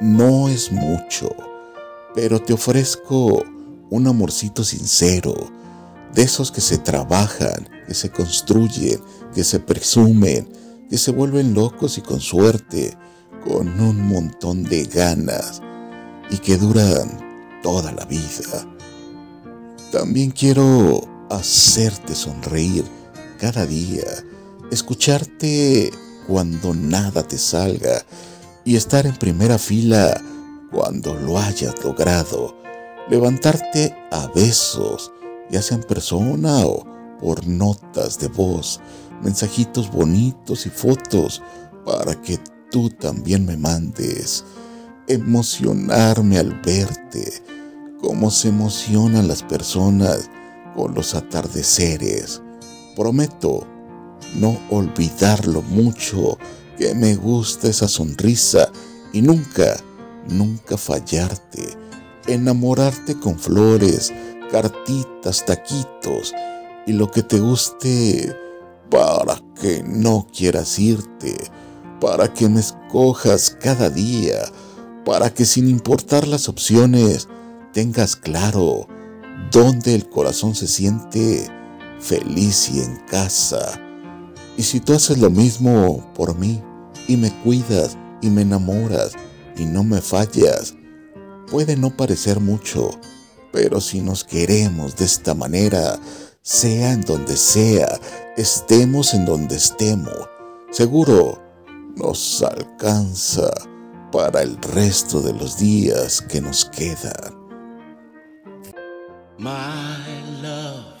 no es mucho, pero te ofrezco un amorcito sincero, de esos que se trabajan, que se construyen, que se presumen, que se vuelven locos y con suerte, con un montón de ganas y que duran toda la vida. También quiero hacerte sonreír cada día, escucharte cuando nada te salga y estar en primera fila cuando lo hayas logrado, levantarte a besos, ya sea en persona o por notas de voz, mensajitos bonitos y fotos para que tú también me mandes, emocionarme al verte, como se emocionan las personas con los atardeceres. Prometo no olvidar lo mucho que me gusta esa sonrisa y nunca, nunca fallarte, enamorarte con flores, cartitas, taquitos y lo que te guste para que no quieras irte, para que me escojas cada día, para que sin importar las opciones tengas claro dónde el corazón se siente feliz y en casa. Y si tú haces lo mismo por mí y me cuidas y me enamoras y no me fallas, puede no parecer mucho, pero si nos queremos de esta manera, sea en donde sea, estemos en donde estemos, seguro nos alcanza para el resto de los días que nos quedan. My love,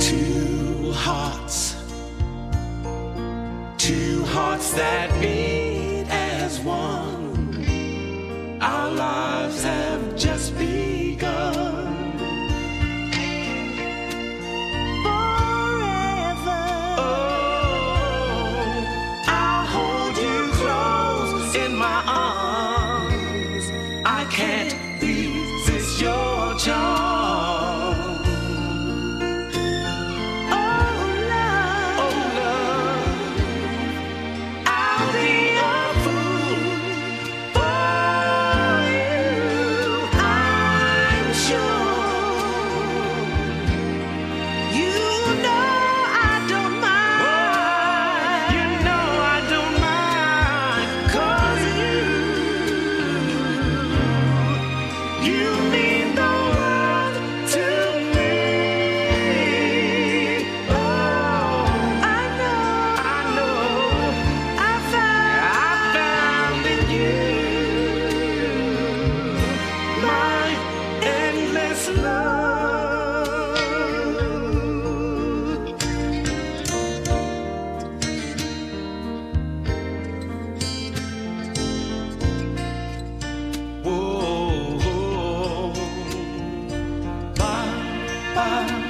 Two hearts, two hearts that beat as one. 吧。